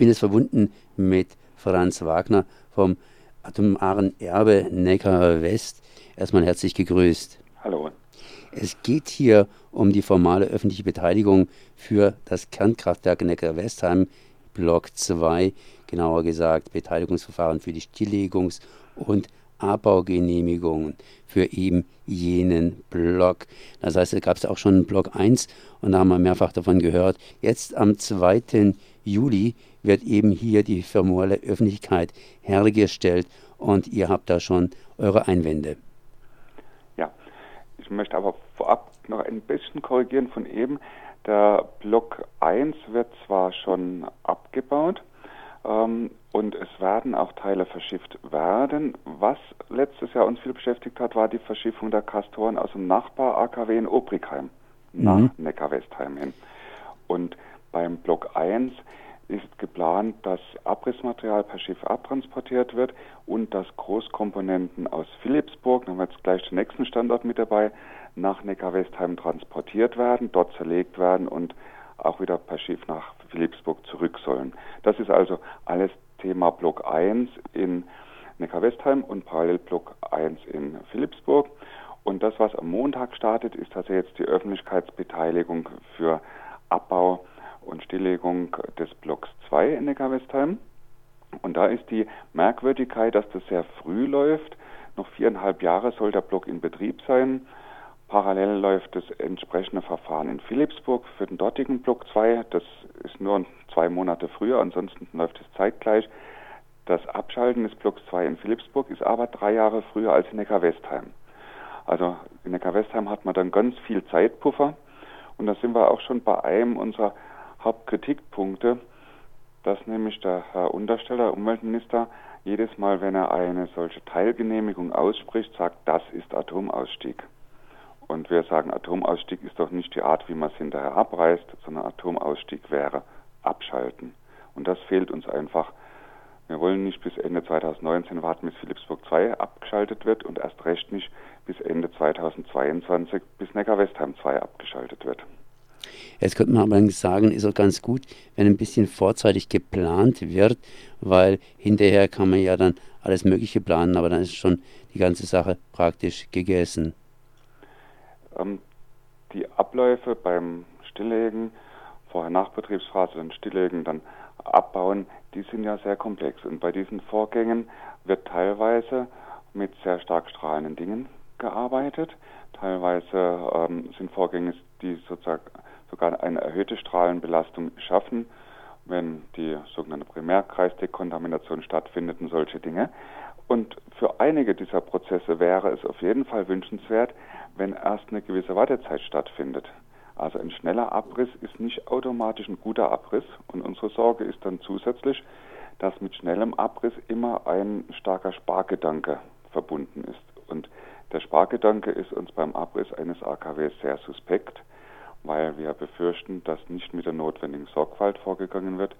bin jetzt verbunden mit Franz Wagner vom Atomaren Erbe Neckar West. Erstmal herzlich gegrüßt. Hallo. Es geht hier um die formale öffentliche Beteiligung für das Kernkraftwerk Neckar-Westheim, Block 2, genauer gesagt Beteiligungsverfahren für die Stilllegungs- und Abbaugenehmigungen für eben jenen Block. Das heißt, da gab es auch schon Block 1 und da haben wir mehrfach davon gehört. Jetzt am 2. Juli wird eben hier die formale Öffentlichkeit hergestellt und ihr habt da schon eure Einwände. Ja, ich möchte aber vorab noch ein bisschen korrigieren von eben. Der Block 1 wird zwar schon abgebaut, ähm, und es werden auch Teile verschifft werden. Was letztes Jahr uns viel beschäftigt hat, war die Verschiffung der Kastoren aus dem Nachbar AKW in Obrigheim nach mhm. Neckar-Westheim hin. Und beim Block 1 ist geplant, dass Abrissmaterial per Schiff abtransportiert wird und dass Großkomponenten aus Philipsburg, dann haben wir jetzt gleich den nächsten Standort mit dabei, nach Neckar-Westheim transportiert werden, dort zerlegt werden und auch wieder per Schiff nach Philipsburg zurück sollen. Das ist also alles Thema Block 1 in Neckar-Westheim und parallel Block 1 in Philipsburg. Und das, was am Montag startet, ist also jetzt die Öffentlichkeitsbeteiligung für Abbau und Stilllegung des Blocks 2 in Neckar-Westheim. Und da ist die Merkwürdigkeit, dass das sehr früh läuft. Noch viereinhalb Jahre soll der Block in Betrieb sein. Parallel läuft das entsprechende Verfahren in Philipsburg für den dortigen Block 2. Das ist nur zwei Monate früher, ansonsten läuft es zeitgleich. Das Abschalten des Blocks 2 in Philipsburg ist aber drei Jahre früher als in Neckar-Westheim. Also in Neckar-Westheim hat man dann ganz viel Zeitpuffer. Und da sind wir auch schon bei einem unserer Hauptkritikpunkte, dass nämlich der Herr Untersteller, Umweltminister, jedes Mal, wenn er eine solche Teilgenehmigung ausspricht, sagt, das ist Atomausstieg. Und wir sagen, Atomausstieg ist doch nicht die Art, wie man es hinterher abreißt, sondern Atomausstieg wäre abschalten. Und das fehlt uns einfach. Wir wollen nicht bis Ende 2019 warten, bis Philipsburg 2 abgeschaltet wird und erst recht nicht bis Ende 2022, bis Neckar-Westheim 2 abgeschaltet wird. Jetzt könnte man aber sagen, ist auch ganz gut, wenn ein bisschen vorzeitig geplant wird, weil hinterher kann man ja dann alles Mögliche planen, aber dann ist schon die ganze Sache praktisch gegessen. Ähm, die Abläufe beim Stilllegen, vorher Nachbetriebsphase, dann Stilllegen, dann Abbauen, die sind ja sehr komplex. Und bei diesen Vorgängen wird teilweise mit sehr stark strahlenden Dingen gearbeitet. Teilweise ähm, sind Vorgänge, die sozusagen sogar eine erhöhte Strahlenbelastung schaffen, wenn die sogenannte Primärkreisdekontamination stattfindet und solche Dinge. Und für einige dieser Prozesse wäre es auf jeden Fall wünschenswert, wenn erst eine gewisse Wartezeit stattfindet. Also ein schneller Abriss ist nicht automatisch ein guter Abriss. Und unsere Sorge ist dann zusätzlich, dass mit schnellem Abriss immer ein starker Spargedanke verbunden ist. Und der Spargedanke ist uns beim Abriss eines AKWs sehr suspekt, weil wir befürchten, dass nicht mit der notwendigen Sorgfalt vorgegangen wird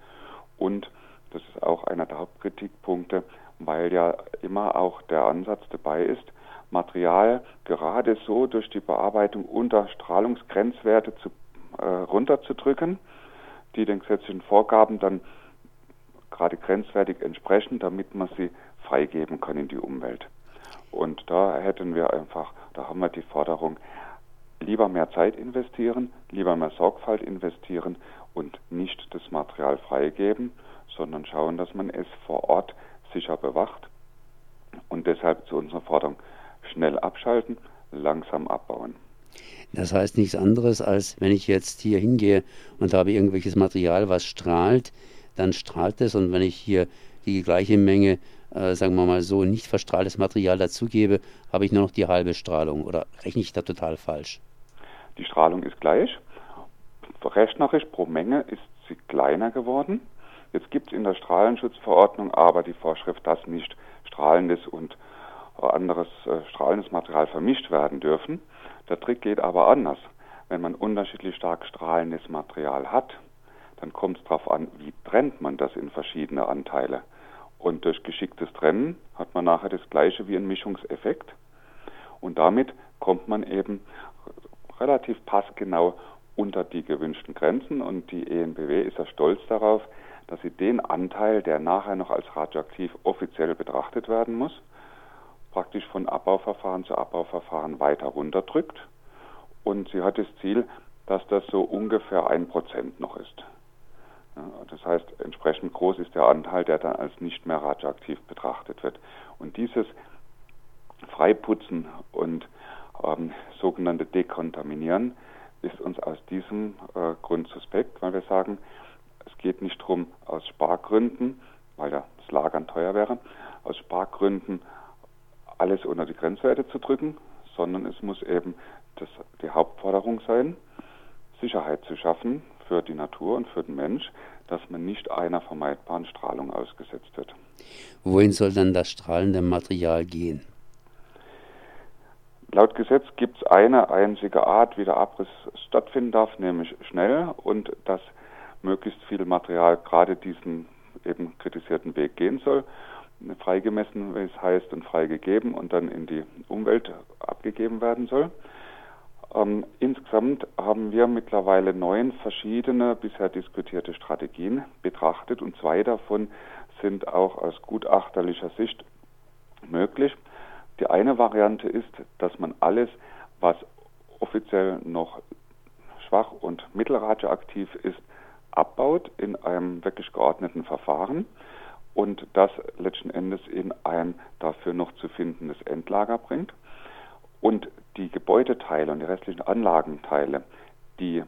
und das ist auch einer der Hauptkritikpunkte, weil ja immer auch der Ansatz dabei ist, Material gerade so durch die Bearbeitung unter Strahlungsgrenzwerte zu, äh, runterzudrücken, die den gesetzlichen Vorgaben dann gerade grenzwertig entsprechen, damit man sie freigeben kann in die Umwelt. Und da hätten wir einfach, da haben wir die Forderung, lieber mehr Zeit investieren, lieber mehr Sorgfalt investieren und nicht das Material freigeben, sondern schauen, dass man es vor Ort sicher bewacht. Und deshalb zu unserer Forderung schnell abschalten, langsam abbauen. Das heißt nichts anderes, als wenn ich jetzt hier hingehe und habe irgendwelches Material, was strahlt, dann strahlt es und wenn ich hier die gleiche Menge, äh, sagen wir mal so, nicht verstrahltes Material dazugebe, habe ich nur noch die halbe Strahlung oder rechne ich da total falsch? Die Strahlung ist gleich. Rechnerisch pro Menge ist sie kleiner geworden. Jetzt gibt es in der Strahlenschutzverordnung aber die Vorschrift, dass nicht strahlendes und anderes äh, strahlendes Material vermischt werden dürfen. Der Trick geht aber anders. Wenn man unterschiedlich stark strahlendes Material hat, dann kommt es darauf an, wie trennt man das in verschiedene Anteile. Und durch geschicktes Trennen hat man nachher das gleiche wie ein Mischungseffekt. Und damit kommt man eben relativ passgenau unter die gewünschten Grenzen. Und die ENBW ist ja stolz darauf, dass sie den Anteil, der nachher noch als radioaktiv offiziell betrachtet werden muss, praktisch von Abbauverfahren zu Abbauverfahren weiter runterdrückt. Und sie hat das Ziel, dass das so ungefähr ein Prozent noch ist. Ja, das heißt, entsprechend groß ist der Anteil, der dann als nicht mehr radioaktiv betrachtet wird. Und dieses Freiputzen und ähm, sogenannte Dekontaminieren ist uns aus diesem äh, Grund suspekt, weil wir sagen, es geht nicht darum, aus Spargründen, weil das Lagern teuer wäre, aus Spargründen alles unter die Grenzwerte zu drücken, sondern es muss eben das, die Hauptforderung sein, Sicherheit zu schaffen für die Natur und für den Mensch, dass man nicht einer vermeidbaren Strahlung ausgesetzt wird. Wohin soll dann das strahlende Material gehen? Laut Gesetz gibt es eine einzige Art, wie der Abriss stattfinden darf, nämlich schnell und dass möglichst viel Material gerade diesen eben kritisierten Weg gehen soll. Freigemessen, wie es heißt, und freigegeben und dann in die Umwelt abgegeben werden soll. Ähm, insgesamt haben wir mittlerweile neun verschiedene bisher diskutierte Strategien betrachtet und zwei davon sind auch aus gutachterlicher Sicht möglich. Die eine Variante ist, dass man alles, was offiziell noch schwach und mittelradioaktiv ist, abbaut in einem wirklich geordneten Verfahren und das letzten Endes in ein dafür noch zu findendes Endlager bringt. Und die Gebäudeteile und die restlichen Anlagenteile, die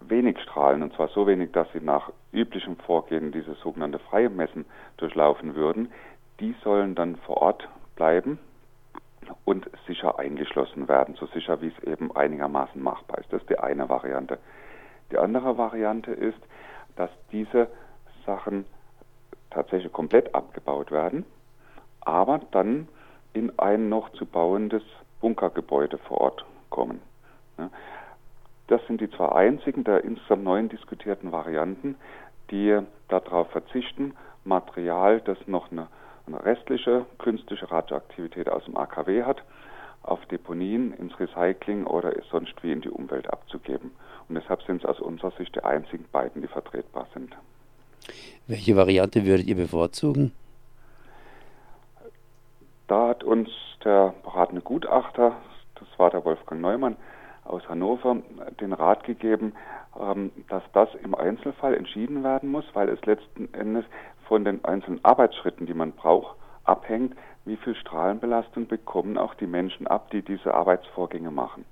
wenig strahlen, und zwar so wenig, dass sie nach üblichem Vorgehen dieses sogenannte Freimessen durchlaufen würden, die sollen dann vor Ort bleiben und sicher eingeschlossen werden, so sicher wie es eben einigermaßen machbar ist. Das ist die eine Variante. Die andere Variante ist, dass diese Sachen tatsächlich komplett abgebaut werden, aber dann in ein noch zu bauendes Bunkergebäude vor Ort kommen. Das sind die zwei einzigen der insgesamt neun diskutierten Varianten, die darauf verzichten, Material, das noch eine eine restliche künstliche Radioaktivität aus dem AKW hat, auf Deponien, ins Recycling oder sonst wie in die Umwelt abzugeben. Und deshalb sind es aus unserer Sicht die einzigen beiden, die vertretbar sind. Welche Variante würdet ihr bevorzugen? Da hat uns der beratende Gutachter, das war der Wolfgang Neumann aus Hannover, den Rat gegeben, ähm, dass das im Einzelfall entschieden werden muss, weil es letzten Endes von den einzelnen Arbeitsschritten, die man braucht, abhängt, wie viel Strahlenbelastung bekommen auch die Menschen ab, die diese Arbeitsvorgänge machen.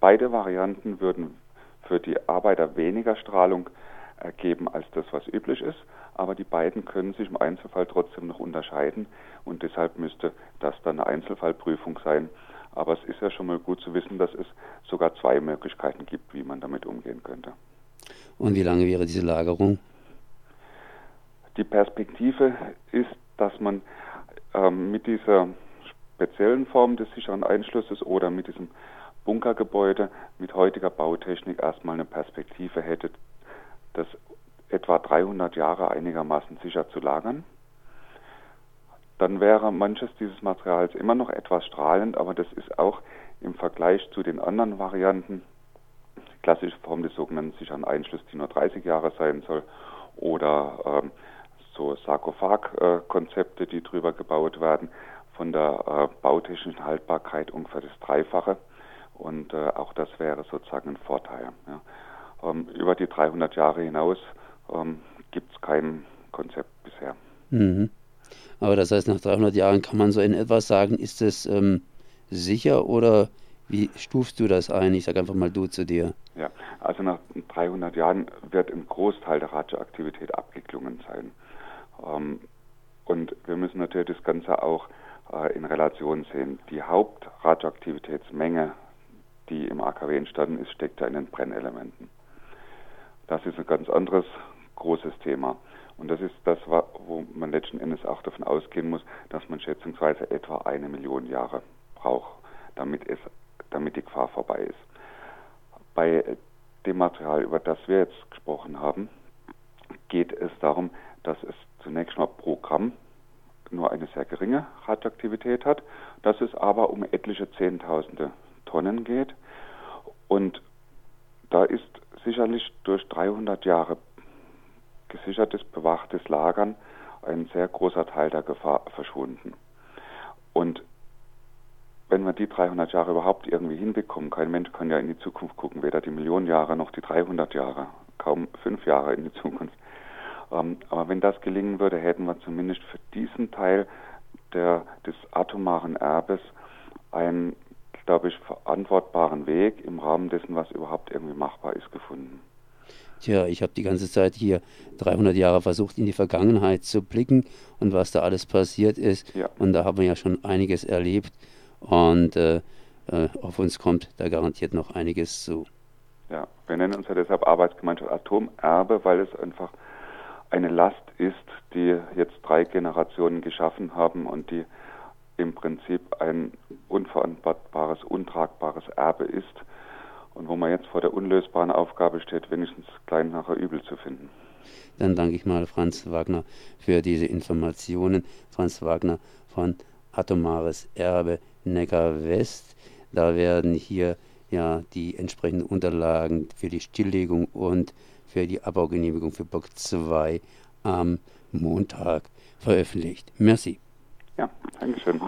Beide Varianten würden für die Arbeiter weniger Strahlung ergeben als das, was üblich ist, aber die beiden können sich im Einzelfall trotzdem noch unterscheiden und deshalb müsste das dann eine Einzelfallprüfung sein. Aber es ist ja schon mal gut zu wissen, dass es sogar zwei Möglichkeiten gibt, wie man damit umgehen könnte. Und wie lange wäre diese Lagerung? Die Perspektive ist, dass man ähm, mit dieser speziellen Form des sicheren Einschlusses oder mit diesem Bunkergebäude mit heutiger Bautechnik erstmal eine Perspektive hätte, das etwa 300 Jahre einigermaßen sicher zu lagern. Dann wäre manches dieses Materials immer noch etwas strahlend, aber das ist auch im Vergleich zu den anderen Varianten, klassische Form des sogenannten sicheren Einschlusses, die nur 30 Jahre sein soll, oder ähm, so Sarkophagkonzepte, die drüber gebaut werden, von der äh, bautechnischen Haltbarkeit ungefähr das Dreifache. Und äh, auch das wäre sozusagen ein Vorteil. Ja. Ähm, über die 300 Jahre hinaus ähm, gibt es kein Konzept bisher. Mhm. Aber das heißt, nach 300 Jahren kann man so in etwas sagen, ist es ähm, sicher oder wie stufst du das ein? Ich sage einfach mal du zu dir. Ja, also nach 300 Jahren wird ein Großteil der Radioaktivität abgeklungen sein. Ähm, und wir müssen natürlich das Ganze auch äh, in Relation sehen. Die Hauptradioaktivitätsmenge, die im AKW entstanden ist, steckt ja in den Brennelementen. Das ist ein ganz anderes großes Thema. Und das ist das, wo man letzten Endes auch davon ausgehen muss, dass man schätzungsweise etwa eine Million Jahre braucht, damit, es, damit die Gefahr vorbei ist. Bei dem Material, über das wir jetzt gesprochen haben, geht es darum, dass es zunächst mal pro Gramm nur eine sehr geringe Radioaktivität hat, dass es aber um etliche Zehntausende Tonnen geht. Und da ist sicherlich durch 300 Jahre gesichertes, bewachtes Lagern ein sehr großer Teil der Gefahr verschwunden. Und wenn wir die 300 Jahre überhaupt irgendwie hinbekommen, kein Mensch kann ja in die Zukunft gucken, weder die Millionen Jahre noch die 300 Jahre, kaum fünf Jahre in die Zukunft. Ähm, aber wenn das gelingen würde, hätten wir zumindest für diesen Teil der, des atomaren Erbes einen, glaube ich, verantwortbaren Weg im Rahmen dessen, was überhaupt irgendwie machbar ist, gefunden. Tja, ich habe die ganze Zeit hier 300 Jahre versucht, in die Vergangenheit zu blicken und was da alles passiert ist. Ja. Und da haben wir ja schon einiges erlebt. Und äh, äh, auf uns kommt da garantiert noch einiges zu. Ja, wir nennen uns ja deshalb Arbeitsgemeinschaft Atomerbe, weil es einfach eine Last ist, die jetzt drei Generationen geschaffen haben und die im Prinzip ein unverantwortbares, untragbares Erbe ist und wo man jetzt vor der unlösbaren Aufgabe steht, wenigstens klein nachher übel zu finden. Dann danke ich mal Franz Wagner für diese Informationen. Franz Wagner von Atomares Erbe Neckar West. Da werden hier ja die entsprechenden Unterlagen für die Stilllegung und für die Abbaugenehmigung für Block 2 am Montag veröffentlicht. Merci. Ja, Dankeschön.